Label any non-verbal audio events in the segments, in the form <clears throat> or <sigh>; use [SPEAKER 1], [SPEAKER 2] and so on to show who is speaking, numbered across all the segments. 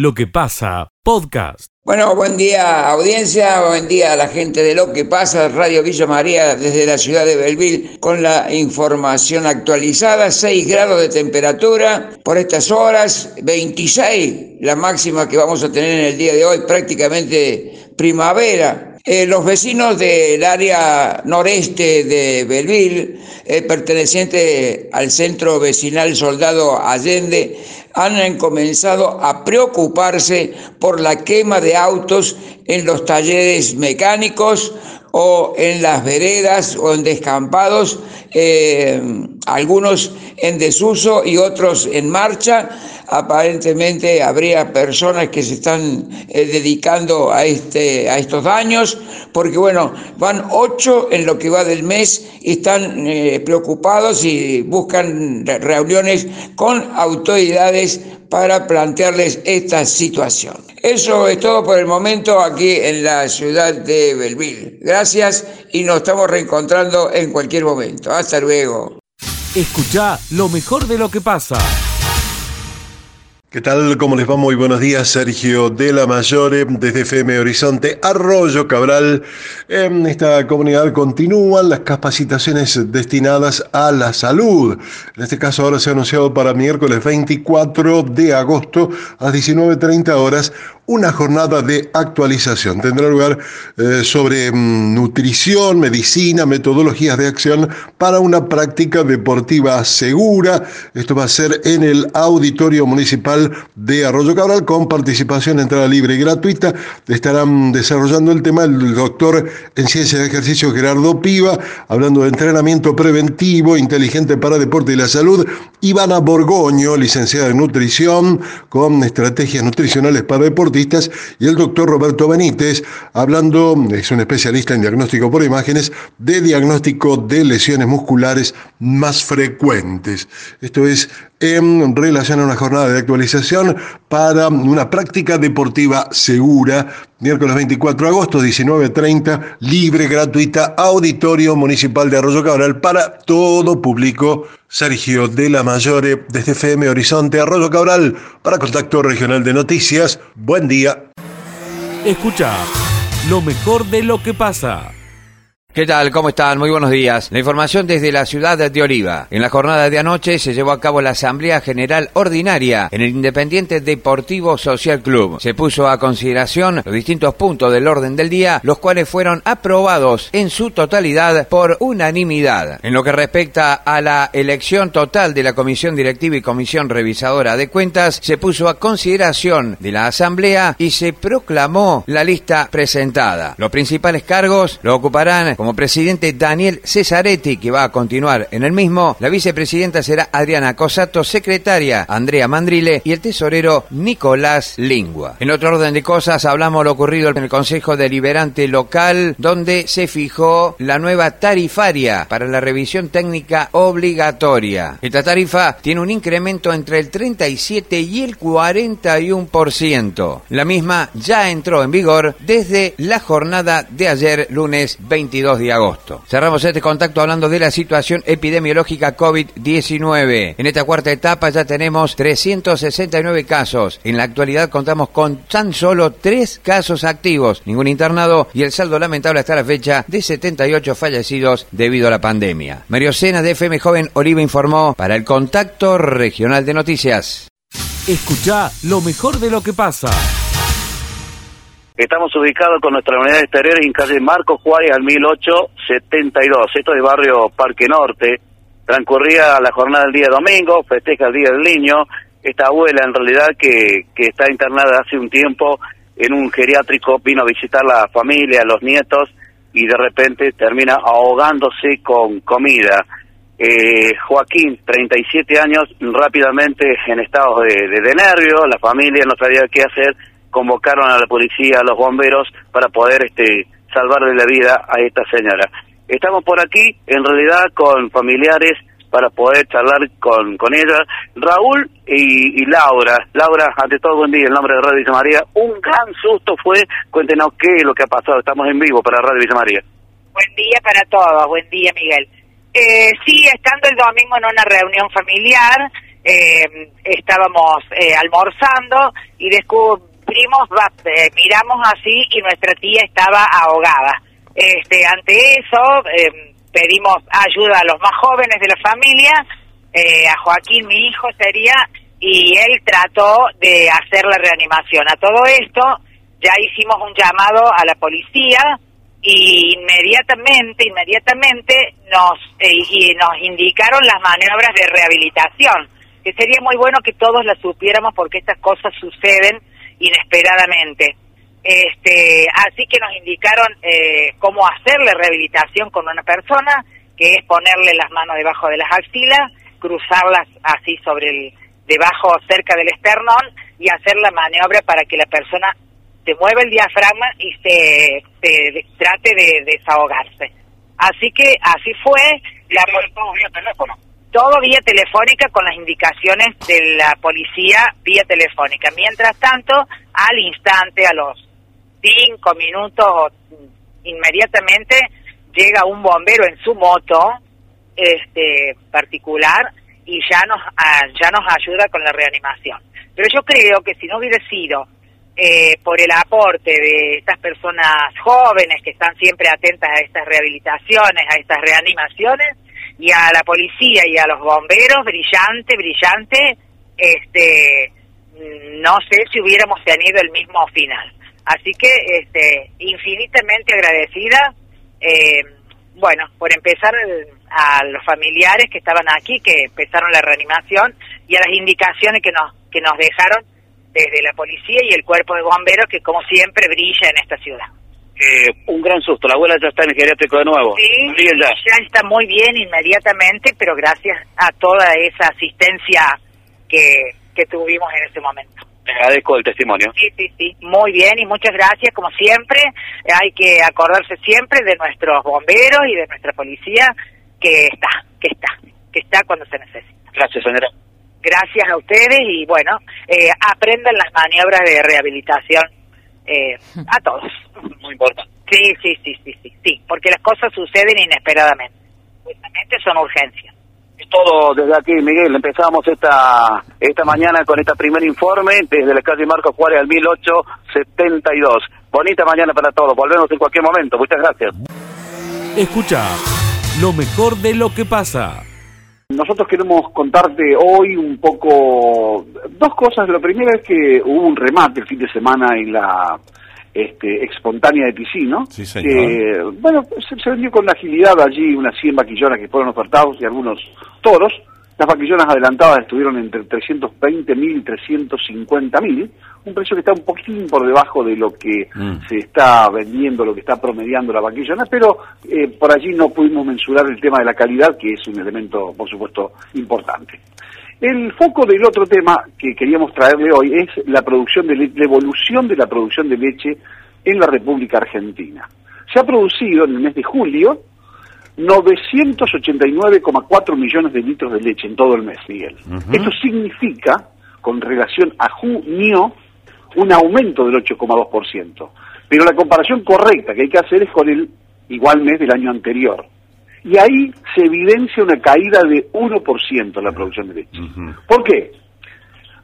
[SPEAKER 1] lo que pasa, podcast.
[SPEAKER 2] Bueno, buen día audiencia, buen día a la gente de Lo que pasa, Radio Villa María desde la ciudad de Belville con la información actualizada, 6 grados de temperatura por estas horas, 26 la máxima que vamos a tener en el día de hoy, prácticamente primavera. Eh, los vecinos del área noreste de Belville, eh, perteneciente al centro vecinal Soldado Allende, han comenzado a preocuparse por la quema de autos en los talleres mecánicos o en las veredas o en descampados, eh, algunos en desuso y otros en marcha. Aparentemente habría personas que se están eh, dedicando a, este, a estos daños, porque bueno, van ocho en lo que va del mes y están eh, preocupados y buscan reuniones con autoridades para plantearles esta situación. Eso es todo por el momento aquí en la ciudad de Belville. Gracias y nos estamos reencontrando en cualquier momento. Hasta luego.
[SPEAKER 1] Escucha lo mejor de lo que pasa.
[SPEAKER 3] ¿Qué tal? ¿Cómo les va? Muy buenos días, Sergio de la Mayore, desde FM Horizonte, Arroyo Cabral. En esta comunidad continúan las capacitaciones destinadas a la salud. En este caso ahora se ha anunciado para miércoles 24 de agosto a las 19.30 horas una jornada de actualización. Tendrá lugar eh, sobre mm, nutrición, medicina, metodologías de acción para una práctica deportiva segura. Esto va a ser en el Auditorio Municipal de Arroyo Cabral con participación entrada libre y gratuita. Estarán desarrollando el tema el doctor en ciencia de ejercicio Gerardo Piva, hablando de entrenamiento preventivo, inteligente para deporte y la salud. Ivana Borgoño, licenciada en nutrición, con estrategias nutricionales para deportistas y el doctor Roberto Benítez, hablando, es un especialista en diagnóstico por imágenes, de diagnóstico de lesiones musculares más frecuentes. Esto es en relación a una jornada de actualización para una práctica deportiva segura, miércoles 24 de agosto, 19.30, libre, gratuita, auditorio municipal de Arroyo Cabral para todo público. Sergio de la Mayore, desde FM Horizonte, Arroyo Cabral, para Contacto Regional de Noticias. Buen día.
[SPEAKER 1] Escucha lo mejor de lo que pasa.
[SPEAKER 4] ¿Qué tal? ¿Cómo están? Muy buenos días. La información desde la ciudad de Oliva. En la jornada de anoche se llevó a cabo la Asamblea General Ordinaria en el Independiente Deportivo Social Club. Se puso a consideración los distintos puntos del orden del día, los cuales fueron aprobados en su totalidad por unanimidad. En lo que respecta a la elección total de la Comisión Directiva y Comisión Revisadora de Cuentas, se puso a consideración de la Asamblea y se proclamó la lista presentada. Los principales cargos lo ocuparán como presidente Daniel Cesaretti, que va a continuar en el mismo. La vicepresidenta será Adriana Cosato, secretaria Andrea Mandrile y el tesorero Nicolás Lingua. En otro orden de cosas, hablamos lo ocurrido en el Consejo Deliberante Local, donde se fijó la nueva tarifaria para la revisión técnica obligatoria. Esta tarifa tiene un incremento entre el 37 y el 41%. La misma ya entró en vigor desde la jornada de ayer, lunes 22 de agosto. Cerramos este contacto hablando de la situación epidemiológica COVID-19. En esta cuarta etapa ya tenemos 369 casos. En la actualidad contamos con tan solo tres casos activos, ningún internado y el saldo lamentable hasta la fecha de 78 fallecidos debido a la pandemia. Mario Sena de FM Joven Oliva informó para el Contacto Regional de Noticias.
[SPEAKER 1] Escucha lo mejor de lo que pasa.
[SPEAKER 5] Estamos ubicados con nuestra unidad exterior en calle Marco Juárez al 1872. Esto es barrio Parque Norte. Transcurría la jornada del día domingo, festeja el Día del Niño. Esta abuela, en realidad, que, que está internada hace un tiempo en un geriátrico, vino a visitar la familia, los nietos, y de repente termina ahogándose con comida. Eh, Joaquín, 37 años, rápidamente en estado de, de, de nervio, la familia no sabía qué hacer convocaron a la policía, a los bomberos para poder este salvarle la vida a esta señora. Estamos por aquí, en realidad, con familiares para poder charlar con, con ella. Raúl y, Laura. Laura, ante todo, buen día, en nombre de Radio Villa María. Un gran susto fue, cuéntenos qué es lo que ha pasado. Estamos en vivo para Radio Villa María.
[SPEAKER 6] Buen día para todos, buen día, Miguel. Eh, sí, estando el domingo en una reunión familiar, eh, estábamos eh, almorzando y eh, miramos así y nuestra tía estaba ahogada. Este, ante eso pedimos ayuda a los más jóvenes de la familia, a Joaquín, mi hijo sería, y él trató de hacer la reanimación. A todo esto ya hicimos un llamado a la policía, y inmediatamente, inmediatamente nos, y nos indicaron las maniobras de rehabilitación que sería muy bueno que todos la supiéramos porque estas cosas suceden inesperadamente. Este, así que nos indicaron eh, cómo hacer la rehabilitación con una persona, que es ponerle las manos debajo de las axilas, cruzarlas así sobre el, debajo, cerca del esternón, y hacer la maniobra para que la persona se mueva el diafragma y se, trate de desahogarse. Así que así fue. La, teléfono todo vía telefónica con las indicaciones de la policía vía telefónica. Mientras tanto, al instante, a los cinco minutos inmediatamente, llega un bombero en su moto este particular y ya nos ah, ya nos ayuda con la reanimación. Pero yo creo que si no hubiera sido eh, por el aporte de estas personas jóvenes que están siempre atentas a estas rehabilitaciones, a estas reanimaciones, y a la policía y a los bomberos, brillante, brillante, este, no sé si hubiéramos tenido el mismo final. Así que, este, infinitamente agradecida, eh, bueno, por empezar a los familiares que estaban aquí, que empezaron la reanimación, y a las indicaciones que nos, que nos dejaron desde la policía y el cuerpo de bomberos, que como siempre brilla en esta ciudad.
[SPEAKER 5] Eh, un gran susto. La abuela ya está en el geriátrico de nuevo.
[SPEAKER 6] Sí, ya. está muy bien inmediatamente, pero gracias a toda esa asistencia que, que tuvimos en ese momento.
[SPEAKER 5] Le agradezco el testimonio.
[SPEAKER 6] Sí, sí, sí. Muy bien y muchas gracias. Como siempre, hay que acordarse siempre de nuestros bomberos y de nuestra policía que está, que está, que está cuando se necesita.
[SPEAKER 5] Gracias, señora.
[SPEAKER 6] Gracias a ustedes y bueno, eh, aprendan las maniobras de rehabilitación eh, <laughs> a todos.
[SPEAKER 5] Muy importante.
[SPEAKER 6] Sí, sí, sí, sí, sí, sí, porque las cosas suceden inesperadamente. Justamente son urgencias.
[SPEAKER 5] Es todo desde aquí, Miguel. Empezamos esta esta mañana con este primer informe desde la calle Marcos Juárez al 1872. Bonita mañana para todos. Volvemos en cualquier momento. Muchas gracias.
[SPEAKER 1] Escucha lo mejor de lo que pasa.
[SPEAKER 7] Nosotros queremos contarte hoy un poco dos cosas. Lo primero es que hubo un remate el fin de semana en la este, espontánea de Piscino.
[SPEAKER 3] Sí, señor.
[SPEAKER 7] bueno, se, vendió con agilidad allí unas 100 vaquillonas que fueron ofertados y algunos toros. Las vaquillonas adelantadas estuvieron entre 320 mil y 350 mil, un precio que está un poquitín por debajo de lo que mm. se está vendiendo, lo que está promediando la vaquillona, pero eh, por allí no pudimos mensurar el tema de la calidad, que es un elemento, por supuesto, importante. El foco del otro tema que queríamos traerle hoy es la producción de la evolución de la producción de leche en la República Argentina. Se ha producido en el mes de julio 989,4 millones de litros de leche en todo el mes, Miguel. Esto significa, con relación a junio, un aumento del 8,2%. Pero la comparación correcta que hay que hacer es con el igual mes del año anterior. Y ahí se evidencia una caída de 1% en la producción de leche. ¿Por qué?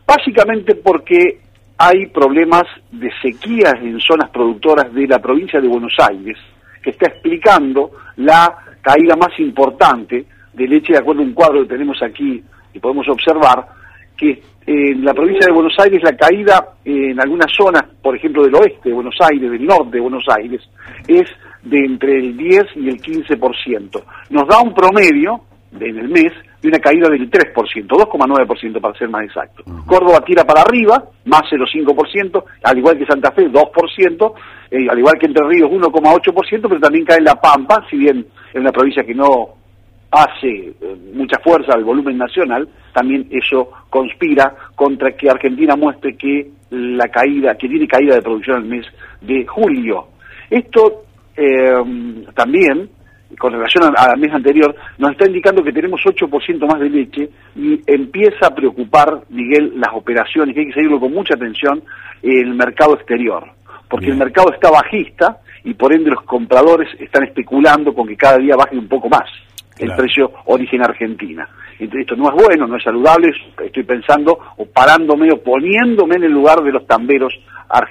[SPEAKER 7] Básicamente porque hay problemas de sequías en zonas productoras de la provincia de Buenos Aires, que está explicando la caída más importante de leche, de acuerdo a un cuadro que tenemos aquí y podemos observar, que en la provincia de Buenos Aires la caída en algunas zonas, por ejemplo del oeste de Buenos Aires, del norte de Buenos Aires, es de entre el 10 y el 15%. Nos da un promedio en el mes de una caída del 3%, 2,9% para ser más exacto. Córdoba tira para arriba, más 0,5%, al igual que Santa Fe, 2%, eh, al igual que Entre Ríos, 1,8%, pero también cae La Pampa, si bien es una provincia que no hace eh, mucha fuerza al volumen nacional, también eso conspira contra que Argentina muestre que la caída, que tiene caída de producción el mes de julio. Esto eh, también, con relación al mes anterior, nos está indicando que tenemos 8% más de leche y empieza a preocupar, Miguel, las operaciones, que hay que seguirlo con mucha atención, el mercado exterior, porque el mercado está bajista y por ende los compradores están especulando con que cada día baje un poco más el precio origen Argentina. Entonces, esto no es bueno, no es saludable, estoy pensando o parándome o poniéndome en el lugar de los tamberos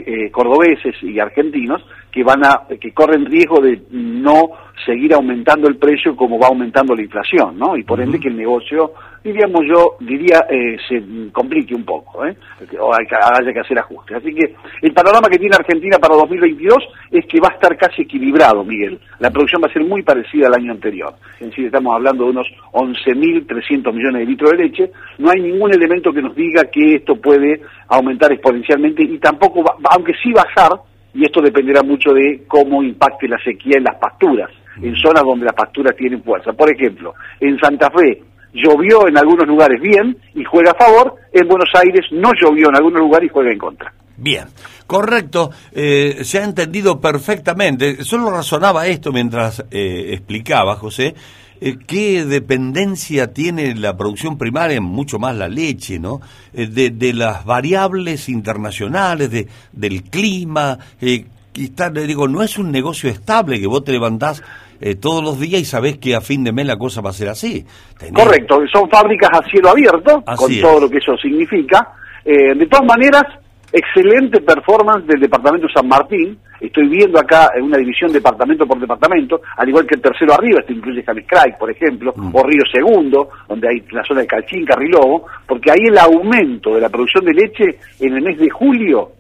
[SPEAKER 7] eh, cordobeses y argentinos que van a que corren riesgo de no seguir aumentando el precio como va aumentando la inflación, ¿no? Y por ende que el negocio, diríamos yo, diría, eh, se complique un poco, ¿eh? O hay que, haya que hacer ajustes. Así que el panorama que tiene Argentina para 2022 es que va a estar casi equilibrado, Miguel. La producción va a ser muy parecida al año anterior. Es decir, estamos hablando de unos 11.300 millones de litros de leche. No hay ningún elemento que nos diga que esto puede aumentar exponencialmente y tampoco, va, aunque sí bajar, y esto dependerá mucho de cómo impacte la sequía en las pasturas, en mm. zonas donde las pasturas tienen fuerza. Por ejemplo, en Santa Fe llovió en algunos lugares bien y juega a favor, en Buenos Aires no llovió en algunos lugares y juega en contra.
[SPEAKER 8] Bien, correcto, eh, se ha entendido perfectamente. Solo razonaba esto mientras eh, explicaba, José, eh, qué dependencia tiene la producción primaria, mucho más la leche, ¿no? Eh, de, las variables internacionales, de, del clima. Eh, y digo, no es un negocio estable que vos te levantás todos los días y sabés que a fin de mes la cosa va a ser así.
[SPEAKER 7] Correcto, son fábricas a cielo abierto, con todo lo que eso significa. de todas maneras, excelente performance del departamento San Martín. Estoy viendo acá una división departamento por departamento, al igual que el tercero arriba, esto incluye Craig, por ejemplo, mm. o Río Segundo, donde hay la zona de Calchín, Carrilobo, porque ahí el aumento de la producción de leche en el mes de julio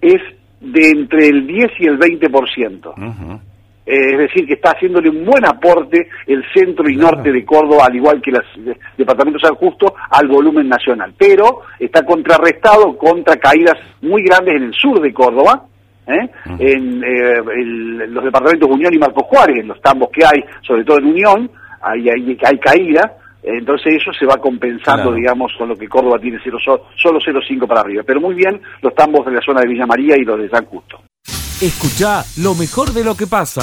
[SPEAKER 7] es de entre el 10 y el 20%. Eh, es decir, que está haciéndole un buen aporte el centro y norte de Córdoba, al igual que los departamentos San Justo, al volumen nacional. Pero está contrarrestado contra caídas muy grandes en el sur de Córdoba, ¿eh? en eh, los departamentos Unión y Marcos Juárez, en los tambos que hay, sobre todo en Unión, hay, hay, hay caída, entonces eso se va compensando, digamos, con lo que Córdoba tiene cero, solo 0,5 para arriba. Pero muy bien los tambos de la zona de Villa María y los de San Justo.
[SPEAKER 1] Escucha lo mejor de lo que pasa.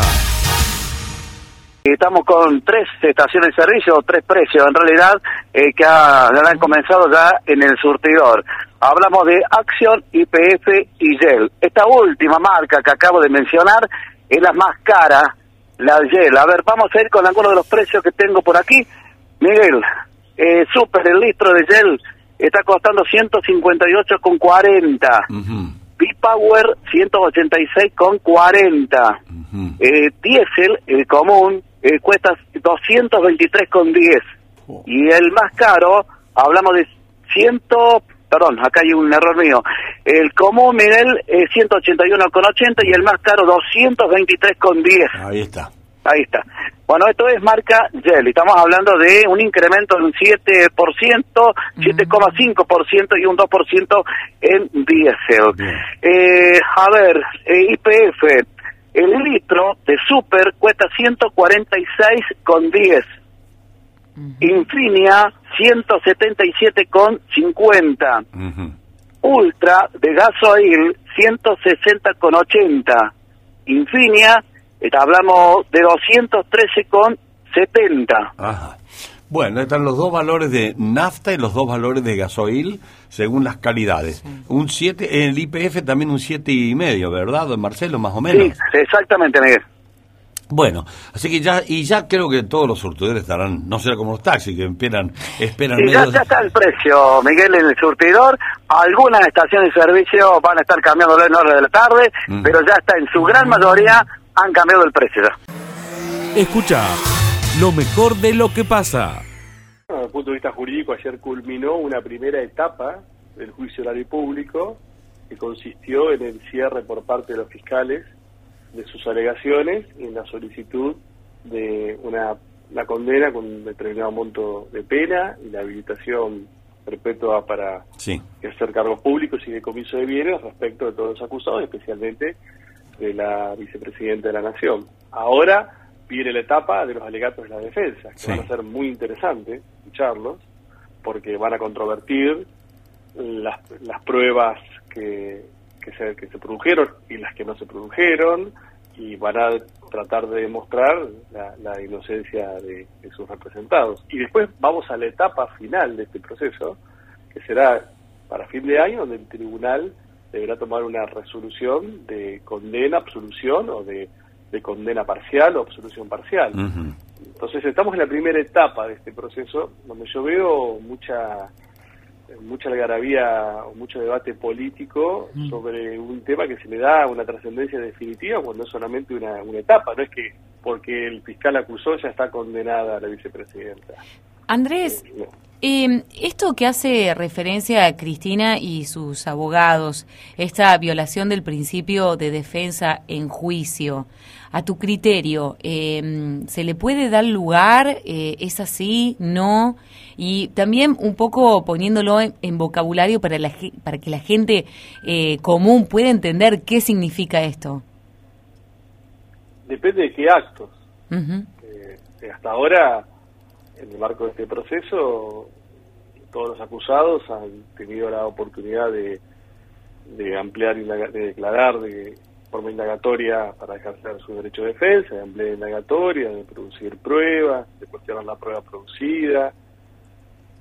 [SPEAKER 5] Estamos con tres estaciones de servicio, tres precios en realidad, eh, que han comenzado ya en el surtidor. Hablamos de Action, IPF y Gel. Esta última marca que acabo de mencionar es la más cara, la Gel. A ver, vamos a ir con algunos de los precios que tengo por aquí. Miguel, eh, Super, el litro de Gel está costando 158,40. B-Power 186 con 40. eh, Diesel, el común, eh, cuesta 223 con 10. Y el más caro, hablamos de 100, perdón, acá hay un error mío. El común, Miguel, es 181 con 80 y el más caro 223 con 10.
[SPEAKER 8] Ahí está.
[SPEAKER 5] Ahí está. Bueno, esto es marca Gel. Estamos hablando de un incremento de un 7%, 7,5% y un 2% en diésel. Eh, a ver, eh, IPF, el litro de super cuesta 146 con 10. Infinia 177 con 50. Ultra de gasoil 160 con 80. Infinia hablamos de 213,70.
[SPEAKER 8] Ajá. Bueno, están los dos valores de nafta y los dos valores de gasoil según las calidades. Un 7, en el IPF también un siete y medio, ¿verdad, Marcelo? Más o menos.
[SPEAKER 5] Sí, exactamente, Miguel.
[SPEAKER 8] Bueno, así que ya, y ya creo que todos los surtidores estarán, no será como los taxis, que esperan, esperan
[SPEAKER 5] ya, está el precio, Miguel, en el surtidor. Algunas estaciones de servicio van a estar cambiando en hora de la tarde, pero ya está en su gran mayoría han cambiado el precio
[SPEAKER 1] Escucha lo mejor de lo que pasa.
[SPEAKER 9] Desde el punto de vista jurídico, ayer culminó una primera etapa del juicio oral y público que consistió en el cierre por parte de los fiscales de sus alegaciones y en la solicitud de una, condena con un determinado monto de pena y la habilitación perpetua para hacer cargos públicos y de comiso de bienes respecto de todos los acusados, especialmente de la vicepresidenta de la Nación. Ahora viene la etapa de los alegatos de la defensa, que van a ser muy interesantes escucharlos, porque van a controvertir las, las pruebas que, que, se, que se produjeron y las que no se produjeron, y van a tratar de demostrar la, inocencia de, de, sus representados. Y después vamos a la etapa final de este proceso, que será para fin de año, donde el tribunal deberá tomar una resolución de condena, absolución o de, condena parcial o absolución parcial. Entonces estamos en la primera etapa de este proceso, donde yo veo mucha mucha algarabía o mucho debate político
[SPEAKER 10] Mm.
[SPEAKER 9] sobre un tema que se le da una trascendencia definitiva cuando es solamente una, una etapa, no es que porque el fiscal acusó ya está condenada la vicepresidenta.
[SPEAKER 10] Andrés, eh, esto que hace referencia a Cristina y sus abogados, esta violación del principio de defensa en juicio, a tu criterio, eh, ¿se le puede dar lugar? Eh, ¿Es así? ¿No? Y también un poco poniéndolo en, en vocabulario para, la, para que la gente eh, común pueda entender qué significa esto.
[SPEAKER 9] Depende de qué actos. Eh, hasta ahora, en el marco de este proceso, todos los acusados han tenido la oportunidad de, de ampliar, indaga- de declarar de forma indagatoria para ejercer su derecho de defensa, de ampliar indagatoria, de producir pruebas, de cuestionar la prueba producida.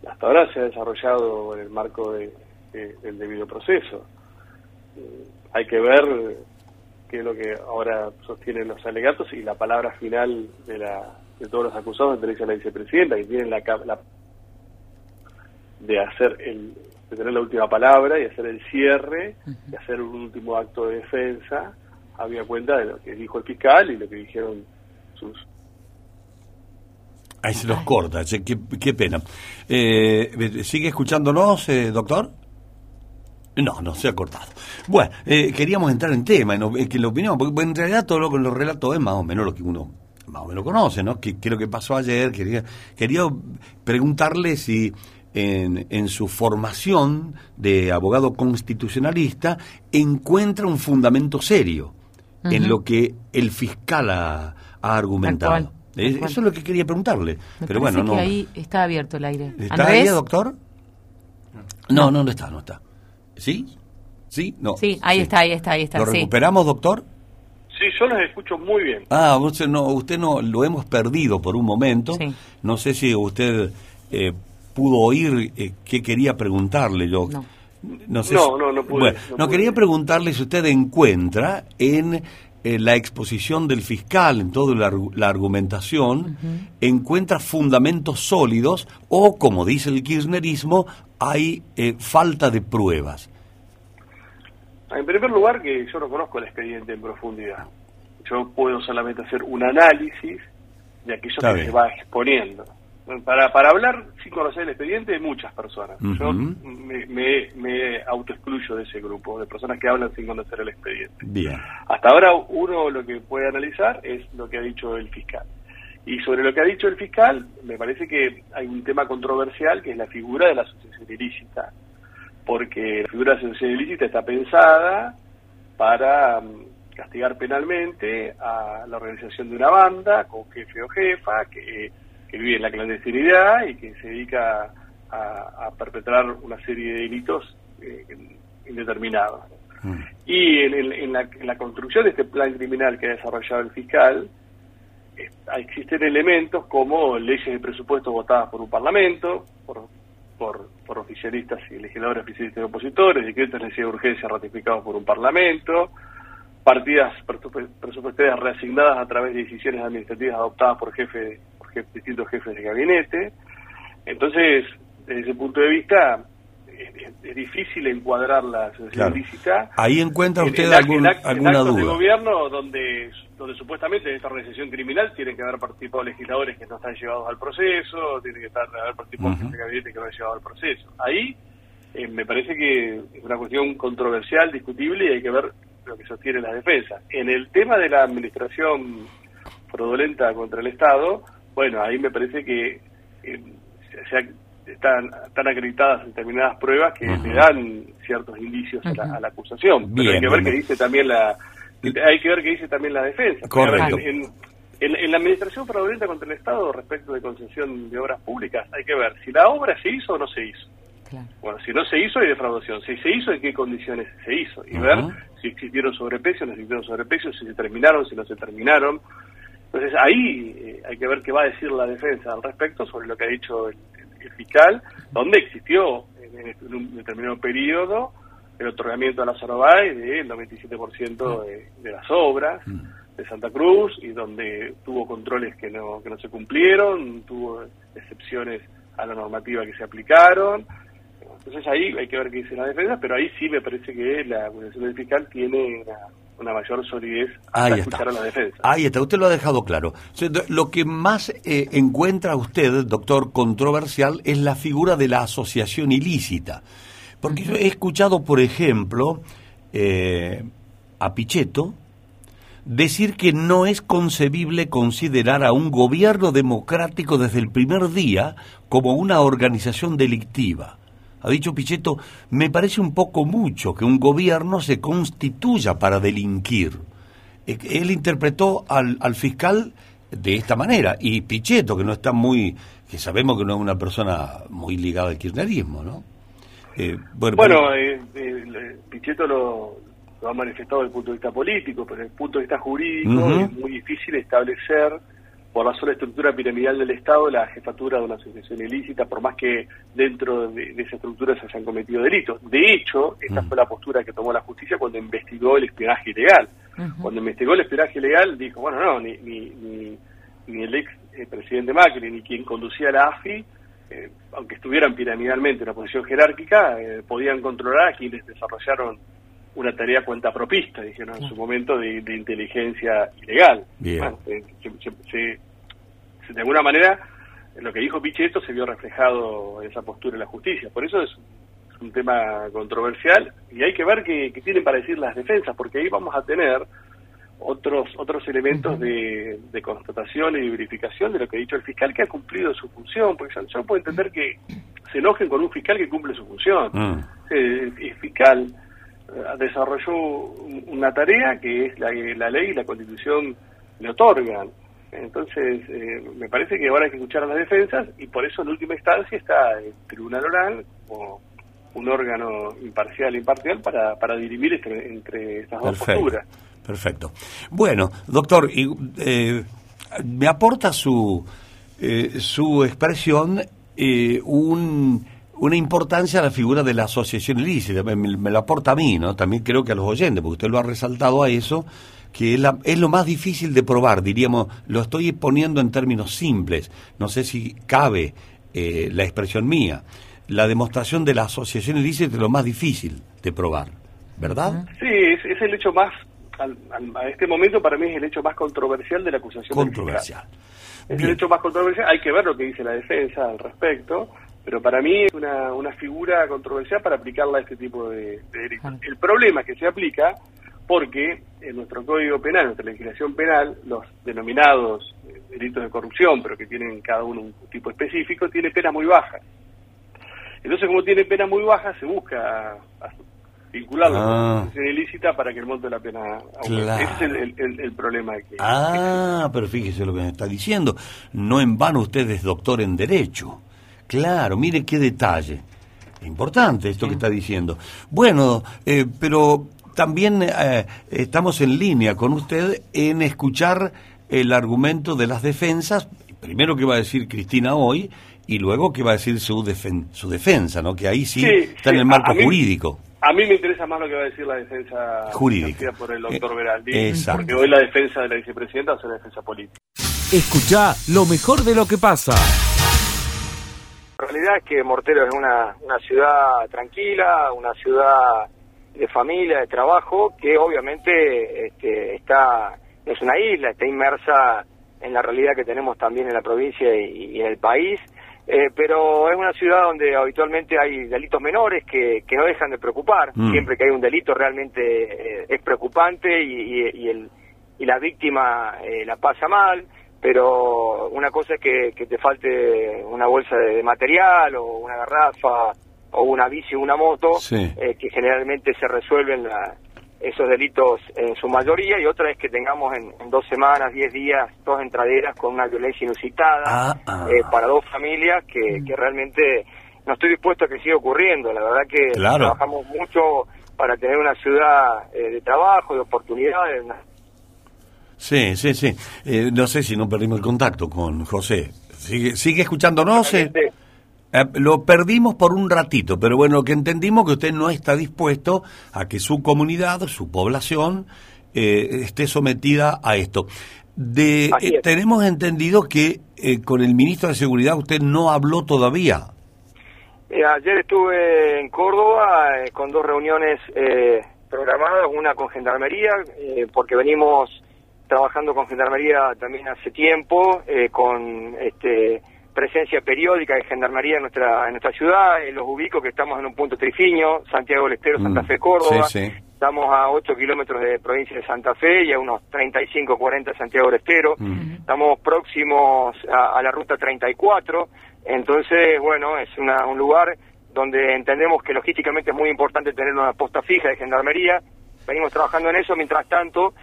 [SPEAKER 9] Hasta ahora se ha desarrollado en el marco de- de- del debido proceso. Eh, hay que ver qué es lo que ahora sostienen los alegatos y la palabra final de, la, de todos los acusados pertenece a la vicepresidenta, que tienen la, la- de hacer el de tener la última palabra y hacer el cierre y hacer un último acto de defensa había cuenta de lo que dijo el fiscal y lo que dijeron sus
[SPEAKER 8] Ahí se los corta, che, qué, qué pena. Eh, ¿Sigue escuchándonos, eh, doctor? No, no, se ha cortado. Bueno, eh, queríamos entrar en tema, en, op- en que la opinión, porque en realidad todo lo que los relatos es más o menos lo que uno más o menos conoce, ¿no? ¿Qué, qué es lo que pasó ayer? Quería, quería preguntarle si en, en su formación de abogado constitucionalista encuentra un fundamento serio en lo que el fiscal ha, ha argumentado. Eso es lo que quería preguntarle.
[SPEAKER 10] Me
[SPEAKER 8] Pero bueno,
[SPEAKER 10] que
[SPEAKER 8] no.
[SPEAKER 10] ahí está abierto el aire.
[SPEAKER 8] ¿Está
[SPEAKER 10] Andrés,
[SPEAKER 8] ahí, doctor? No, no, no está, no está. ¿Sí? ¿Sí? No.
[SPEAKER 10] Sí, ahí está, ahí está, ahí está.
[SPEAKER 8] ¿Lo
[SPEAKER 10] sí.
[SPEAKER 8] recuperamos, doctor?
[SPEAKER 9] Sí, yo los escucho muy bien.
[SPEAKER 8] Ah, usted no, usted no, lo hemos perdido por un momento.
[SPEAKER 10] Sí.
[SPEAKER 8] No sé si usted eh, pudo oír eh, qué quería preguntarle yo.
[SPEAKER 10] No.
[SPEAKER 8] No, sé
[SPEAKER 9] No,
[SPEAKER 8] si-
[SPEAKER 9] no, no pude,
[SPEAKER 8] Bueno,
[SPEAKER 9] no
[SPEAKER 8] no,
[SPEAKER 9] pude.
[SPEAKER 8] quería preguntarle si usted encuentra en eh, la exposición del fiscal, en toda la, argu- la argumentación, encuentra fundamentos sólidos o, como dice el kirchnerismo, hay eh, falta de pruebas.
[SPEAKER 9] En primer lugar, que yo no conozco el expediente en profundidad. Yo puedo solamente hacer un análisis de aquello
[SPEAKER 8] Está
[SPEAKER 9] que
[SPEAKER 8] bien.
[SPEAKER 9] se va exponiendo. Para, para hablar sin conocer el expediente hay muchas personas. Yo me, me, me autoexcluyo de ese grupo, de personas que hablan sin conocer el expediente.
[SPEAKER 8] Bien.
[SPEAKER 9] Hasta ahora uno lo que puede analizar es lo que ha dicho el fiscal. Y sobre lo que ha dicho el fiscal, me parece que hay un tema controversial que es la figura de la asociación ilícita. Porque la figura de asociación ilícita está pensada para mm, castigar penalmente a la organización de una banda con jefe o jefa que, que vive en la clandestinidad y que se dedica a, a perpetrar una serie de delitos eh, indeterminados.
[SPEAKER 8] Mm.
[SPEAKER 9] Y en, en- en la, en la construcción de este plan criminal que ha desarrollado el fiscal, eh, existen elementos como leyes de presupuesto votadas por un parlamento, por, por, por oficialistas y legisladores oficialistas y opositores, decretos de necesidad urgencia ratificados por un parlamento, partidas presupu- presupuestarias reasignadas a través de decisiones administrativas adoptadas por, jefe, jef- distintos jefes de gabinete. Entonces, desde ese punto de vista, es, es- difícil encuadrar la asociación
[SPEAKER 8] Claro.
[SPEAKER 9] ilícita
[SPEAKER 8] Ahí encuentra
[SPEAKER 9] en-
[SPEAKER 8] usted
[SPEAKER 9] en
[SPEAKER 8] algún-
[SPEAKER 9] en
[SPEAKER 8] alguna
[SPEAKER 9] actos de
[SPEAKER 8] duda.
[SPEAKER 9] gobierno donde, donde supuestamente en esta organización criminal tienen que haber participado legisladores que no están llevados al proceso, tienen que estar, haber participado
[SPEAKER 8] Ujú.
[SPEAKER 9] jefes de gabinete que no han llevado al proceso. Ahí eh, me parece que es una cuestión controversial, discutible y hay que ver lo que sostiene la defensa. En el tema de la administración fraudulenta contra el Estado, bueno, ahí me parece que eh, se- se ha- están, están acreditadas determinadas pruebas que le dan ciertos indicios a, la, a la acusación. Pero hay que ver
[SPEAKER 8] bien.
[SPEAKER 9] qué dice también la hay que ver qué dice también la defensa.
[SPEAKER 8] Correcto.
[SPEAKER 9] En, en- en la administración fraudulenta contra el Estado respecto de concesión de obras públicas, hay que ver si la obra se hizo o no se hizo.
[SPEAKER 10] Claro.
[SPEAKER 9] Bueno, si no se hizo, hay defraudación. Si se hizo, ¿en qué condiciones se hizo? Y ver si existieron sobreprecios, no existieron sobreprecios, si se terminaron, si no se terminaron. Entonces ahí eh, hay que ver qué va a decir la defensa al respecto sobre lo que ha dicho el, fiscal, donde existió en, en este- en un determinado periodo el otorgamiento a la Sorobay del 97% de, de las obras, de Santa Cruz y donde tuvo controles que no, que no se cumplieron, tuvo excepciones a la normativa que se aplicaron. Entonces ahí hay que ver qué dice la defensa, pero ahí sí me parece que la acusación del fiscal tiene una, una mayor solidez
[SPEAKER 8] está.
[SPEAKER 9] escuchar a la defensa.
[SPEAKER 8] Ahí está, usted lo ha dejado claro. Lo que más eh, encuentra usted, doctor, controversial es la figura de la asociación ilícita. Porque yo he escuchado, por ejemplo, eh, a Pichetto decir que no es concebible considerar a un gobierno democrático desde el primer día como una organización delictiva. Ha dicho Pichetto, me parece un poco mucho que un gobierno se constituya para delinquir. Eh, Él interpretó al, al fiscal de esta manera y Pichetto, que no está muy, que sabemos que no es una persona muy ligada al kirchnerismo, ¿no? Eh, bueno,
[SPEAKER 9] Bueno, eh, eh, Pichetto lo, lo ha manifestado desde el punto de vista político, pero desde el punto de vista jurídico es muy difícil establecer por la sola estructura piramidal del Estado la jefatura de una asociación ilícita, por más que dentro de, de esa estructura se hayan cometido delitos. De hecho, esta
[SPEAKER 8] Mm.
[SPEAKER 9] fue la postura que tomó la justicia cuando investigó el espionaje ilegal. Cuando investigó el espionaje ilegal, dijo, bueno, no, ni, ni, ni, ni el ex eh, presidente Macri, ni quien conducía la AFI, eh, aunque estuvieran piramidalmente en una posición jerárquica, eh, podían controlar a quienes desarrollaron una tarea cuentapropista, dijeron en su momento, de, de inteligencia ilegal. Bueno, eh, se- se- se- se- de alguna manera, lo que dijo Pichetto se vio reflejado en esa postura en la justicia. Por eso es, un tema controversial y hay que ver qué, qué tienen para decir las defensas, porque ahí vamos a tener otros otros elementos de, de constatación y verificación de lo que ha dicho el fiscal que ha cumplido su función, porque yo, puedo entender que se enojen con un fiscal que cumple su función.
[SPEAKER 8] Mm.
[SPEAKER 9] Eh, El fiscal eh, desarrolló un- una tarea que es la, la ley y la constitución le otorgan. Entonces, eh, me parece que ahora hay que escuchar a las defensas y por eso en última instancia está el Tribunal Oral como un órgano imparcial e imparcial para, para dirimir entre, entre estas dos
[SPEAKER 8] Perfecto.
[SPEAKER 9] posturas.
[SPEAKER 8] Perfecto. Bueno, doctor, y, eh, me aporta su, eh, su expresión eh, un- una importancia a la figura de la asociación ilícita. Me, me- me lo aporta a mí, ¿no? También creo que a los oyentes, porque usted lo ha resaltado a eso, que es, la- es lo más difícil de probar, diríamos, lo estoy poniendo en términos simples. No sé si cabe eh, la expresión mía. La demostración de la asociación ilícita es lo más difícil de probar, ¿verdad?
[SPEAKER 9] Sí, es, es el hecho más, al- al- a este momento para mí es el hecho más controversial de la acusación.
[SPEAKER 8] Controversial.
[SPEAKER 9] Es
[SPEAKER 8] Bien.
[SPEAKER 9] el hecho más controversial, hay que ver lo que dice la defensa al respecto, pero para mí es una, una figura controversial para aplicarla a este tipo de, de delitos. El problema es que se aplica porque en nuestro Código Penal, en nuestra legislación penal, los denominados eh, delitos de corrupción, pero que tienen cada uno un tipo específico, tiene penas muy bajas. Entonces, como tiene penas muy bajas, se busca a- vincularlo
[SPEAKER 8] Ah.
[SPEAKER 9] con la asociación ilícita para que el monto de la pena.
[SPEAKER 8] Claro.
[SPEAKER 9] Ese es el, el- el- el problema que,
[SPEAKER 8] Ah, pero fíjese lo que me está diciendo. No en vano usted es doctor en Derecho. Claro, mire qué detalle. Importante esto que está diciendo. Bueno, eh, pero también eh, estamos en línea con usted en escuchar el argumento de las defensas. Primero que va a decir Cristina hoy y luego que va a decir su, defen- su defensa, ¿no? Que ahí sí,
[SPEAKER 9] Sí,
[SPEAKER 8] está en el marco
[SPEAKER 9] a mí-
[SPEAKER 8] jurídico.
[SPEAKER 9] A mí me interesa más lo que va a decir la defensa
[SPEAKER 8] Jurídica.
[SPEAKER 9] por el doctor
[SPEAKER 8] Eh,
[SPEAKER 9] Veraldi,
[SPEAKER 8] exacto.
[SPEAKER 9] porque hoy la defensa de la vicepresidenta va a ser la defensa política.
[SPEAKER 1] Escucha lo mejor de lo que pasa.
[SPEAKER 11] La realidad es que Mortero es una, una ciudad tranquila, una ciudad de familia, de trabajo, que obviamente este, está, no es una isla, está inmersa en la realidad que tenemos también en la provincia y, y en el país, eh, pero es una ciudad donde habitualmente hay delitos menores que, que no dejan de preocupar,
[SPEAKER 12] Mm.
[SPEAKER 11] siempre que hay un delito realmente eh, es preocupante y, y- y el, y la víctima eh, la pasa mal, pero una cosa es que, que te falte una bolsa de, de material o una garrafa o una bici o una moto,
[SPEAKER 8] Sí.
[SPEAKER 11] eh, que generalmente se resuelven la- esos delitos en su mayoría, y otra es que tengamos en, en dos semanas, diez días, dos entraderas con una violencia inusitada
[SPEAKER 8] Ah, ah.
[SPEAKER 11] eh, para dos familias que, que realmente no estoy dispuesto a que siga ocurriendo. La verdad que
[SPEAKER 8] Claro.
[SPEAKER 11] trabajamos mucho para tener una ciudad eh, de trabajo, de oportunidades,
[SPEAKER 8] Sí, sí, sí. Eh, no sé si no perdimos el contacto con José. ¿Sigue, sigue escuchándonos? Eh, lo perdimos por un ratito, pero bueno, que entendimos que usted no está dispuesto a que su comunidad, su población, eh, esté sometida a esto. De, eh, tenemos entendido que eh, con el ministro de Seguridad usted no habló todavía.
[SPEAKER 11] Eh, ayer estuve en Córdoba eh, con dos reuniones eh, programadas, una con Gendarmería, eh, porque venimos trabajando con Gendarmería también hace tiempo, eh, con este, presencia periódica de Gendarmería en nuestra, en nuestra ciudad, eh, los ubico que estamos en un punto trifiño, Santiago del Estero, Santa
[SPEAKER 8] Mm,
[SPEAKER 11] Fe, Córdoba.
[SPEAKER 8] sí, sí.
[SPEAKER 11] Estamos a 8 kilómetros de provincia de Santa Fe y a unos 35, 40 de Santiago del Estero. Estamos próximos a, a la ruta 34. Entonces, bueno, es una- un lugar donde entendemos que logísticamente es muy importante tener una posta fija de gendarmería. Venimos trabajando en eso. Mientras tanto,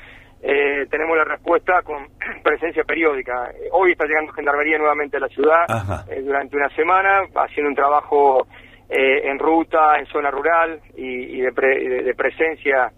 [SPEAKER 11] eh, tenemos la respuesta con <clears throat> presencia periódica. Eh, Hoy está llegando gendarmería nuevamente a la ciudad eh, durante una semana, haciendo un trabajo eh, en ruta, en zona rural y, y de, pre- de- de presencia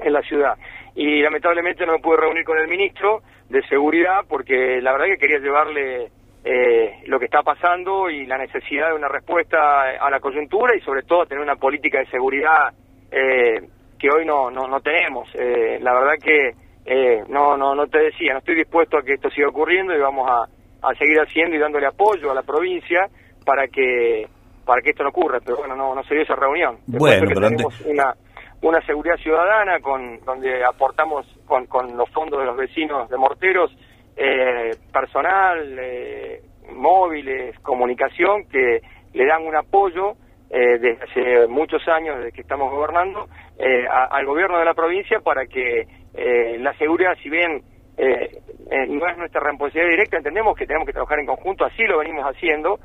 [SPEAKER 11] en la ciudad. Y lamentablemente no me pude reunir con el ministro de Seguridad porque la verdad que quería llevarle eh, lo que está pasando y la necesidad de una respuesta a la coyuntura y sobre todo tener una política de seguridad eh, que hoy no, no, no tenemos. Eh, la verdad que eh, no, no, no te decía, no estoy dispuesto a que esto siga ocurriendo y vamos a, a seguir haciendo y dándole apoyo a la provincia para que para que esto no ocurra, pero bueno, no, no se dio esa reunión. Te
[SPEAKER 8] Bueno, pero
[SPEAKER 11] tenemos una, una seguridad ciudadana con donde aportamos con, con los fondos de los vecinos de Morteros eh, personal, eh, móviles, comunicación que le dan un apoyo eh, desde hace muchos años, desde que estamos gobernando, eh, a- al gobierno de la provincia para que eh, la seguridad, si bien eh, eh, no es nuestra responsabilidad directa, entendemos que tenemos que trabajar en conjunto, así lo venimos haciendo,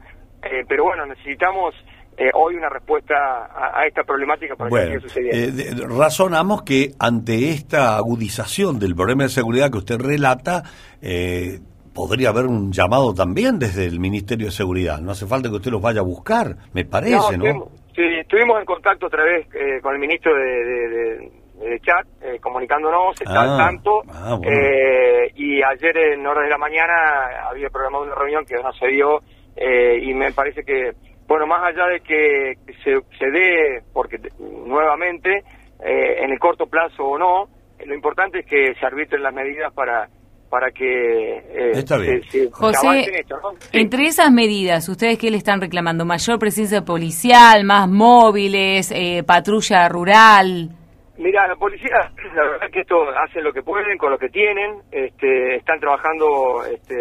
[SPEAKER 11] eh, pero bueno, necesitamos eh, hoy una respuesta a, a esta problemática para que
[SPEAKER 8] Bueno,
[SPEAKER 11] siga sucediendo.
[SPEAKER 8] eh, razonamos que ante esta agudización del problema de seguridad que usted relata, eh, podría haber un llamado también desde el Ministerio de Seguridad. No hace falta que usted los vaya a buscar, me parece, ¿no?
[SPEAKER 11] estuvimos, sí, estuvimos en contacto otra vez con el ministro de, de- de- de chat, eh, comunicándonos, está al
[SPEAKER 8] Ah,
[SPEAKER 11] tanto.
[SPEAKER 8] ah, bueno.
[SPEAKER 11] eh, y ayer en horas de la mañana había programado una reunión que no se dio eh, y me parece que, bueno, más allá de que se, se dé, porque te- nuevamente, eh, en el corto plazo o no, eh, lo importante es que se arbitren las medidas para para que eh,
[SPEAKER 8] Está bien.
[SPEAKER 11] se- se-
[SPEAKER 10] José,
[SPEAKER 11] en esto, ¿no? Sí.
[SPEAKER 10] entre esas medidas, ¿ustedes qué le están reclamando? ¿Mayor presencia policial, más móviles, eh, patrulla rural?
[SPEAKER 11] Mira, la policía, la verdad que esto hacen lo que pueden con lo que tienen, este, están trabajando este,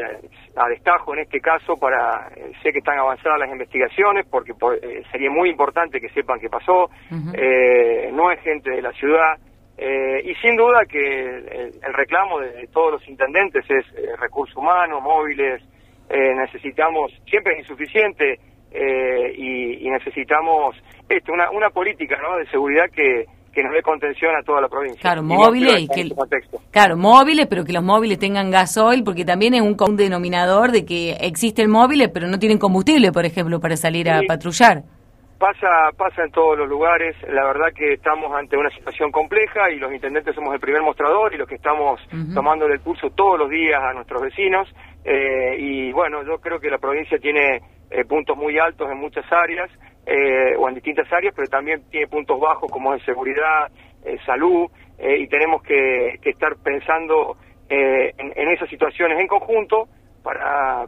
[SPEAKER 11] a destajo en este caso para, eh, sé que están avanzadas las investigaciones porque por- eh, sería muy importante que sepan qué pasó, eh, no es gente de la ciudad eh, y sin duda que el, el reclamo de, todos los intendentes es eh, recursos humanos, móviles, eh, necesitamos, siempre es insuficiente eh, y, y necesitamos esto, una, una política ¿no? de seguridad que, que nos dé contención a toda la provincia.
[SPEAKER 10] Claro,
[SPEAKER 11] Y
[SPEAKER 10] móviles y que-
[SPEAKER 11] contexto.
[SPEAKER 10] Claro, móviles, pero que los móviles tengan gasoil, porque también es un común denominador de que existen móviles, pero no tienen combustible, por ejemplo, para salir a
[SPEAKER 11] Sí.
[SPEAKER 10] patrullar.
[SPEAKER 11] Pasa, pasa en todos los lugares. La verdad que estamos ante una situación compleja y los intendentes somos el primer mostrador y los que estamos
[SPEAKER 10] Ujú.
[SPEAKER 11] tomando el pulso todos los días a nuestros vecinos. Eh, y bueno, yo creo que la provincia tiene eh, puntos muy altos en muchas áreas eh, o en distintas áreas, pero también tiene puntos bajos como es seguridad, eh, salud eh, y tenemos que, estar pensando eh, en, en esas situaciones en conjunto para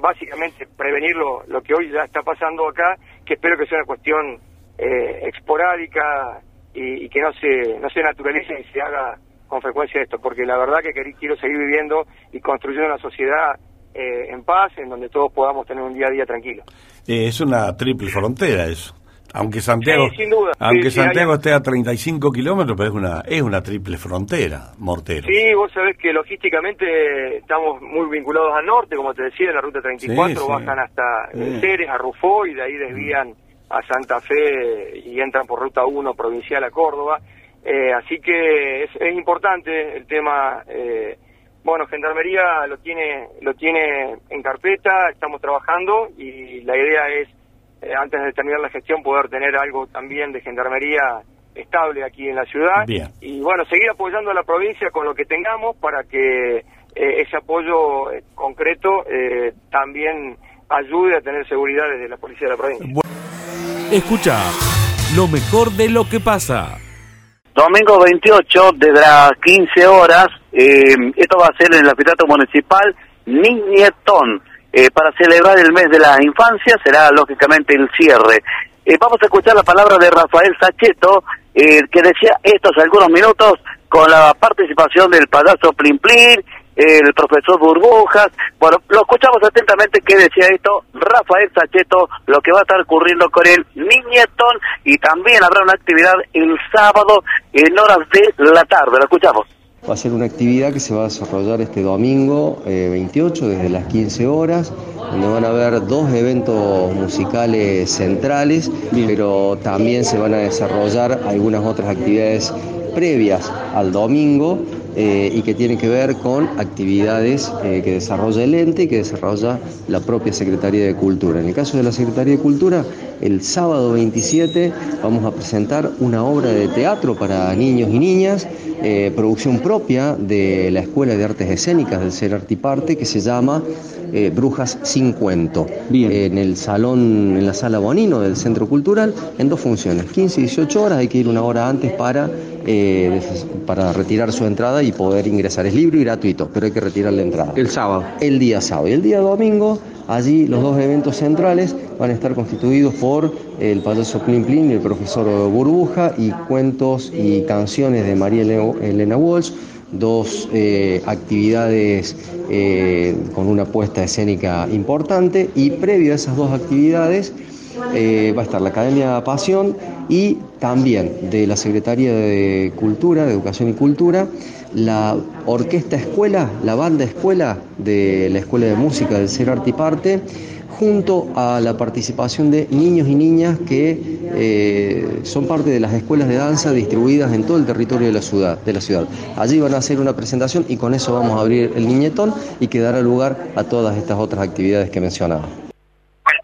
[SPEAKER 11] básicamente prevenir lo, que hoy ya está pasando acá, que espero que sea una cuestión esporádica y, y que no se, no se naturalice y se haga con frecuencia esto, porque la verdad que quiero seguir viviendo y construyendo una sociedad en paz, en donde todos podamos tener un día a día tranquilo.
[SPEAKER 8] Eh, es una triple frontera eso. Aunque Santiago,
[SPEAKER 11] Sí, sin duda.
[SPEAKER 8] aunque
[SPEAKER 11] Sí,
[SPEAKER 8] Santiago esté a 35 kilómetros, pero es una, es una triple frontera, Mortero.
[SPEAKER 11] Sí, vos sabés que logísticamente estamos muy vinculados al norte, como te decía, en la ruta 34
[SPEAKER 8] Sí, sí.
[SPEAKER 11] bajan hasta. Ceres, a Rufó y de ahí desvían a Santa Fe y entran por ruta 1 provincial a Córdoba. Eh, así que es, es importante el tema. eh, bueno, Gendarmería lo tiene lo tiene en carpeta, estamos trabajando y la idea es eh, antes de terminar la gestión poder tener algo también de Gendarmería estable aquí en la ciudad
[SPEAKER 8] Bien.
[SPEAKER 11] y bueno, seguir apoyando a la provincia con lo que tengamos para que eh, ese apoyo eh, concreto eh, también ayude a tener seguridad desde la policía de la provincia.
[SPEAKER 1] Escucha lo mejor de lo que pasa.
[SPEAKER 5] Domingo 28, desde las 15 horas, eh, esto va a ser en el anfiteatro municipal Niñetón. Eh, para celebrar el mes de la infancia será lógicamente el cierre. Eh, vamos a escuchar la palabra de Rafael Sacheto, eh, que decía estos algunos minutos con la participación del payaso Plin Plin, el profesor Burbujas. Bueno, lo escuchamos atentamente que decía esto Rafael Sacheto, lo que va a estar ocurriendo con el Niñetón y también habrá una actividad el sábado en horas de la tarde. Lo escuchamos.
[SPEAKER 12] Va a ser una actividad que se va a desarrollar este domingo eh, 28 desde las 15 horas, donde van a haber dos eventos musicales centrales, pero también se van a desarrollar algunas otras actividades previas al domingo eh, y que tienen que ver con actividades eh, que desarrolla el ente y que desarrolla la propia Secretaría de Cultura. En el caso de la Secretaría de Cultura, el sábado 27 vamos a presentar una obra de teatro para niños y niñas, eh, producción propia de la Escuela de Artes Escénicas del Ser Artiparte, que se llama eh, Brujas sin Cuento, en el salón, en la sala Bonino del Centro Cultural, en dos funciones, 15 y 18 horas, hay que ir una hora antes para, eh, para retirar su entrada y poder ingresar. Es libre y gratuito, pero hay que retirar la entrada.
[SPEAKER 13] El sábado.
[SPEAKER 12] El día sábado. Y el día domingo, allí los dos eventos centrales van a estar constituidos por el payaso Plin Plin y el profesor Burbuja y cuentos y canciones de María Elena Walsh. Dos eh, actividades eh, con una puesta escénica importante y previo a esas dos actividades eh, va a estar la Academia Pasión y también de la Secretaría de Cultura, de Educación y Cultura, la Orquesta Escuela, la Banda Escuela de la Escuela de Música del Ser Arte y Parte, junto a la participación de niños y niñas que eh, son parte de las escuelas de danza distribuidas en todo el territorio de la ciudad. De la ciudad. Allí van a hacer una presentación y con eso vamos a abrir el niñetón y que dará lugar a todas estas otras actividades que mencionaba.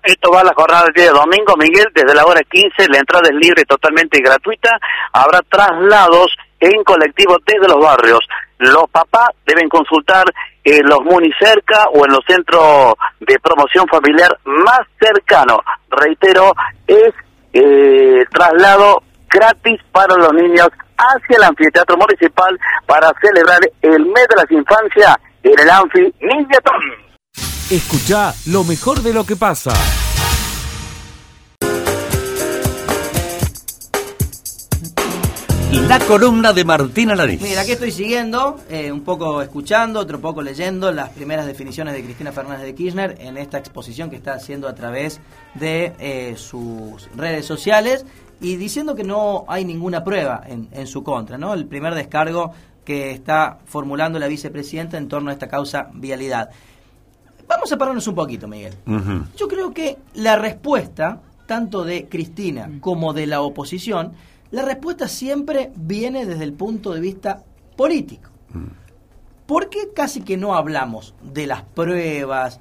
[SPEAKER 5] Esto va a la jornada del día de domingo, Miguel, desde la hora 15, la entrada es libre, totalmente gratuita. Habrá traslados en colectivo desde los barrios. Los papás deben consultar en los cerca o en los centros de promoción familiar más cercanos. Reitero, es eh, traslado gratis para los niños hacia el anfiteatro municipal para celebrar el mes de las infancias en el Anfi Niñetón.
[SPEAKER 1] Escucha lo mejor de lo que pasa.
[SPEAKER 8] La columna de Martina Laris.
[SPEAKER 14] Mira, aquí estoy siguiendo, eh, un poco escuchando, otro poco leyendo las primeras definiciones de Cristina Fernández de Kirchner en esta exposición que está haciendo a través de eh, sus redes sociales y diciendo que no hay ninguna prueba en, en su contra, ¿no? El primer descargo que está formulando la vicepresidenta en torno a esta causa vialidad. Vamos a pararnos un poquito, Miguel. Yo creo que la respuesta, tanto de Cristina como de la oposición, la respuesta siempre viene desde el punto de vista político. ¿Por qué casi que no hablamos de las pruebas,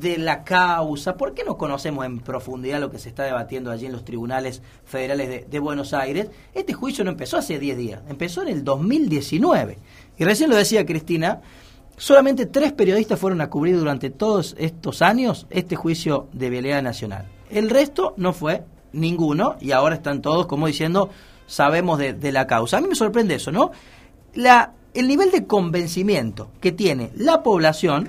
[SPEAKER 14] de la causa? ¿Por qué no conocemos en profundidad lo que se está debatiendo allí en los tribunales federales de, de Buenos Aires? Este juicio no empezó hace 10 días, empezó en el 2019. Y recién lo decía Cristina, solamente tres periodistas fueron a cubrir durante todos estos años este juicio de vialidad nacional. El resto no fue ninguno y ahora están todos como diciendo sabemos de, de, la causa. A mí me sorprende eso, ¿no? La, el nivel de convencimiento que tiene la población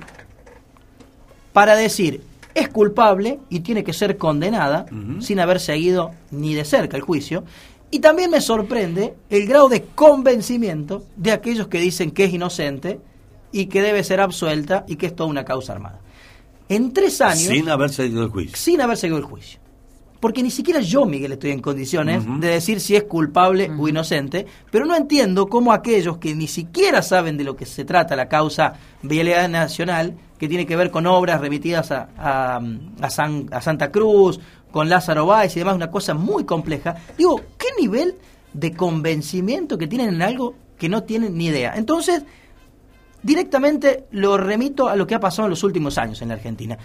[SPEAKER 14] para decir es culpable y tiene que ser condenada uh -huh. sin haber seguido ni de cerca el juicio. Y también me sorprende el grado de convencimiento de aquellos que dicen que es inocente y que debe ser absuelta y que es toda una causa armada. En tres años...
[SPEAKER 8] Sin haber seguido el juicio.
[SPEAKER 14] Sin haber seguido el juicio porque ni siquiera yo, Miguel, estoy en condiciones uh -huh. de decir si es culpable uh -huh. o inocente, pero no entiendo cómo aquellos que ni siquiera saben de lo que se trata la causa Vialidad Nacional, que tiene que ver con obras remitidas a, a, a, San, a Santa Cruz, con Lázaro Báez y demás, una cosa muy compleja, digo, ¿qué nivel de convencimiento que tienen en algo que no tienen ni idea? Entonces, directamente lo remito a lo que ha pasado en los últimos años en la Argentina.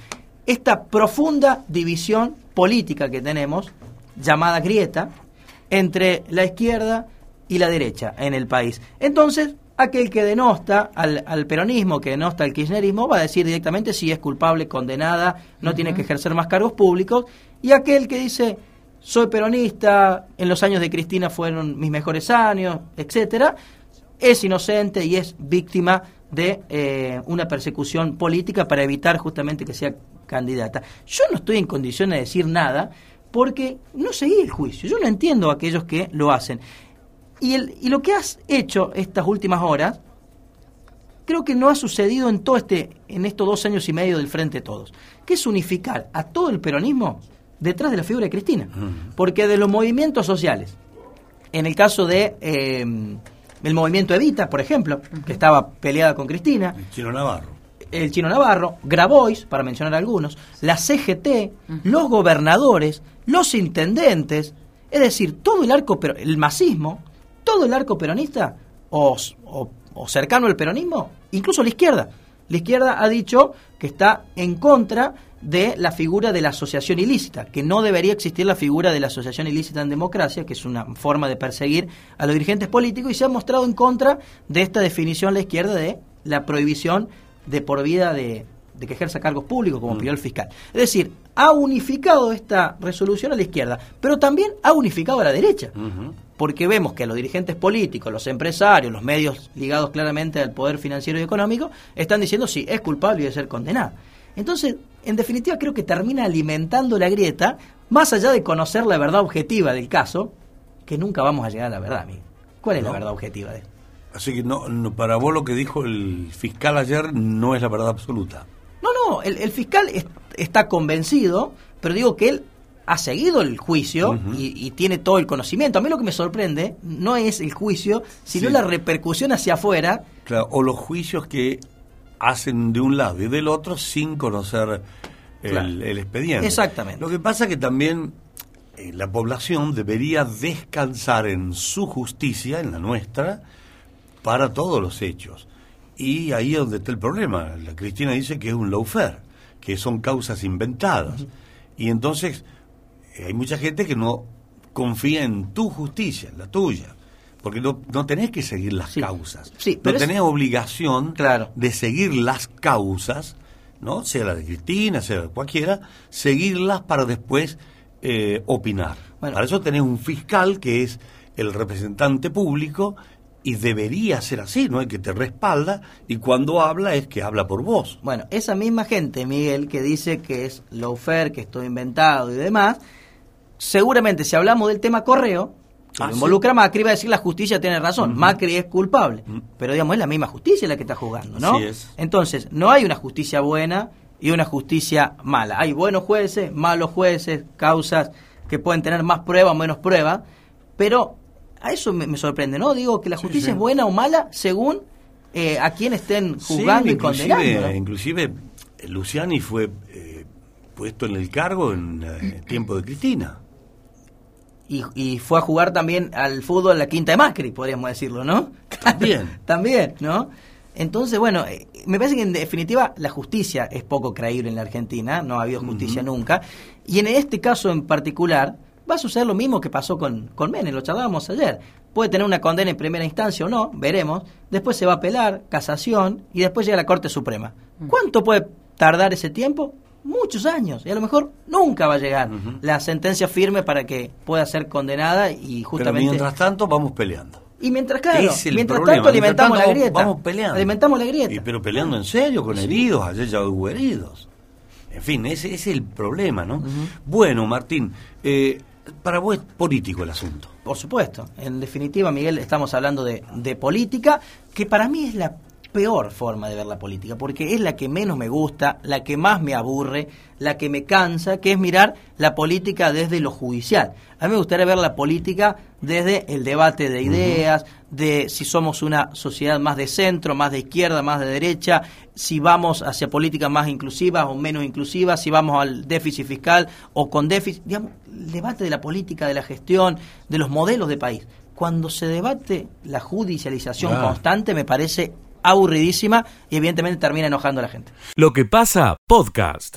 [SPEAKER 14] Esta profunda división política que tenemos, llamada grieta, entre la izquierda y la derecha en el país. Entonces, aquel que denosta al, al, peronismo, que denosta al kirchnerismo, va a decir directamente si es culpable, condenada, no uh -huh. tiene que ejercer más cargos públicos, y aquel que dice soy peronista, en los años de Cristina fueron mis mejores años, etcétera, es inocente y es víctima de eh, una persecución política para evitar justamente que sea candidata. Yo no estoy en condiciones de decir nada porque no seguí el juicio. Yo no entiendo a aquellos que lo hacen. Y, el, y lo que has hecho estas últimas horas, creo que no ha sucedido en todo este, en estos dos años y medio del Frente de Todos, que es unificar a todo el peronismo detrás de la figura de Cristina. Porque de los movimientos sociales, en el caso de eh, el movimiento Evita, por ejemplo, que estaba peleada con Cristina,
[SPEAKER 8] Chino Navarro.
[SPEAKER 14] el Chino Navarro, Grabois, para mencionar algunos, la CGT, los gobernadores, los intendentes, es decir, todo el arco, pero el masismo, todo el arco peronista o, o- o cercano al peronismo, incluso la izquierda. La izquierda ha dicho que está en contra de la figura de la asociación ilícita, que no debería existir la figura de la asociación ilícita en democracia, que es una forma de perseguir a los dirigentes políticos, y se ha mostrado en contra de esta definición la izquierda de la prohibición de por vida de, de que ejerza cargos públicos, como pidió el fiscal. Es decir, ha unificado esta resolución a la izquierda, pero también ha unificado a la derecha porque vemos que los dirigentes políticos, los empresarios, los medios ligados claramente al poder financiero y económico, están diciendo sí, es culpable y debe ser condenado. Entonces, en definitiva, creo que termina alimentando la grieta, más allá de conocer la verdad objetiva del caso, que nunca vamos a llegar a la verdad, amigo. ¿Cuál es la verdad objetiva de esto?
[SPEAKER 8] Así que no, no, para vos lo que dijo el fiscal ayer no es la verdad absoluta.
[SPEAKER 14] No, no, el, el fiscal es- está convencido, pero digo que él ha seguido el juicio y, y tiene todo el conocimiento. A mí lo que me sorprende no es el juicio, sino
[SPEAKER 8] Sí.
[SPEAKER 14] la repercusión hacia afuera
[SPEAKER 8] Claro, o los juicios que hacen de un lado y del otro sin conocer el,
[SPEAKER 14] Claro.
[SPEAKER 8] el expediente.
[SPEAKER 14] Exactamente.
[SPEAKER 8] Lo que pasa que también eh, la población debería descansar en su justicia, en la nuestra, para todos los hechos. Y ahí es donde está el problema. La Cristina dice que es un lawfare, que son causas inventadas. Y entonces eh, hay mucha gente que no confía en tu justicia, en la tuya. Porque no, no tenés que seguir las causas.
[SPEAKER 14] Sí,
[SPEAKER 8] no
[SPEAKER 14] pero es-
[SPEAKER 8] tenés obligación de seguir las causas, ¿no? Sea la de Cristina, sea de cualquiera, seguirlas para después eh, opinar. Para eso tenés un fiscal que es el representante público y debería ser así, ¿no? El que te respalda y cuando habla es que habla por vos.
[SPEAKER 14] Bueno, esa misma gente, Miguel, que dice que es lawfare, que esto inventado y demás, seguramente si hablamos del tema correo,
[SPEAKER 8] Ah,
[SPEAKER 14] lo
[SPEAKER 8] sí.
[SPEAKER 14] involucra a Macri, va a decir la justicia tiene razón, Macri es culpable. Pero digamos, es la misma justicia la que está jugando, ¿no?
[SPEAKER 8] Así es.
[SPEAKER 14] Entonces, no hay una justicia buena y una justicia mala. Hay buenos jueces, malos jueces, causas que pueden tener más pruebas o menos pruebas, pero a eso me, me sorprende, ¿no? Digo que la justicia
[SPEAKER 8] sí.
[SPEAKER 14] es buena o mala según eh, a quien estén juzgando
[SPEAKER 8] Sí,
[SPEAKER 14] y condenando.
[SPEAKER 8] inclusive,
[SPEAKER 14] ¿no?
[SPEAKER 8] inclusive eh, Luciani fue eh, puesto en el cargo en eh, tiempo de Cristina.
[SPEAKER 14] Y, y fue a jugar también al fútbol en la quinta de Macri, podríamos decirlo, ¿no?
[SPEAKER 8] También. <laughs>
[SPEAKER 14] también, ¿no? Entonces, bueno, eh, me parece que en definitiva la justicia es poco creíble en la Argentina, no ha habido justicia nunca, y en este caso en particular va a suceder lo mismo que pasó con, con Menem, lo charlábamos ayer. Puede tener una condena en primera instancia o no, veremos, después se va a apelar, casación, y después llega la Corte Suprema. ¿Cuánto puede tardar ese tiempo? Muchos años, y a lo mejor nunca va a llegar la sentencia firme para que pueda ser condenada y
[SPEAKER 8] Pero
[SPEAKER 14] justamente...
[SPEAKER 8] mientras tanto vamos peleando.
[SPEAKER 14] Y mientras, claro, mientras
[SPEAKER 8] problema.
[SPEAKER 14] tanto alimentamos
[SPEAKER 8] Mientras
[SPEAKER 14] la grieta.
[SPEAKER 8] Vamos peleando.
[SPEAKER 14] Alimentamos la grieta.
[SPEAKER 8] Y, pero peleando en serio, con heridos, ayer ya hubo heridos. En fin, ese, ese es el problema, ¿no? Bueno, Martín, eh, para vos es político el asunto.
[SPEAKER 14] Por supuesto. En definitiva, Miguel, estamos hablando de, de política, que para mí es la peor forma de ver la política, porque es la que menos me gusta, la que más me aburre, la que me cansa, que es mirar la política desde lo judicial. A mí me gustaría ver la política desde el debate de ideas, de si somos una sociedad más de centro, más de izquierda, más de derecha, si vamos hacia políticas más inclusivas o menos inclusivas, si vamos al déficit fiscal o con déficit, digamos, el debate de la política, de la gestión, de los modelos de país. Cuando se debate la judicialización
[SPEAKER 1] Ah.
[SPEAKER 14] constante me parece aburridísima y evidentemente termina enojando a la gente.
[SPEAKER 1] Lo que pasa, podcast.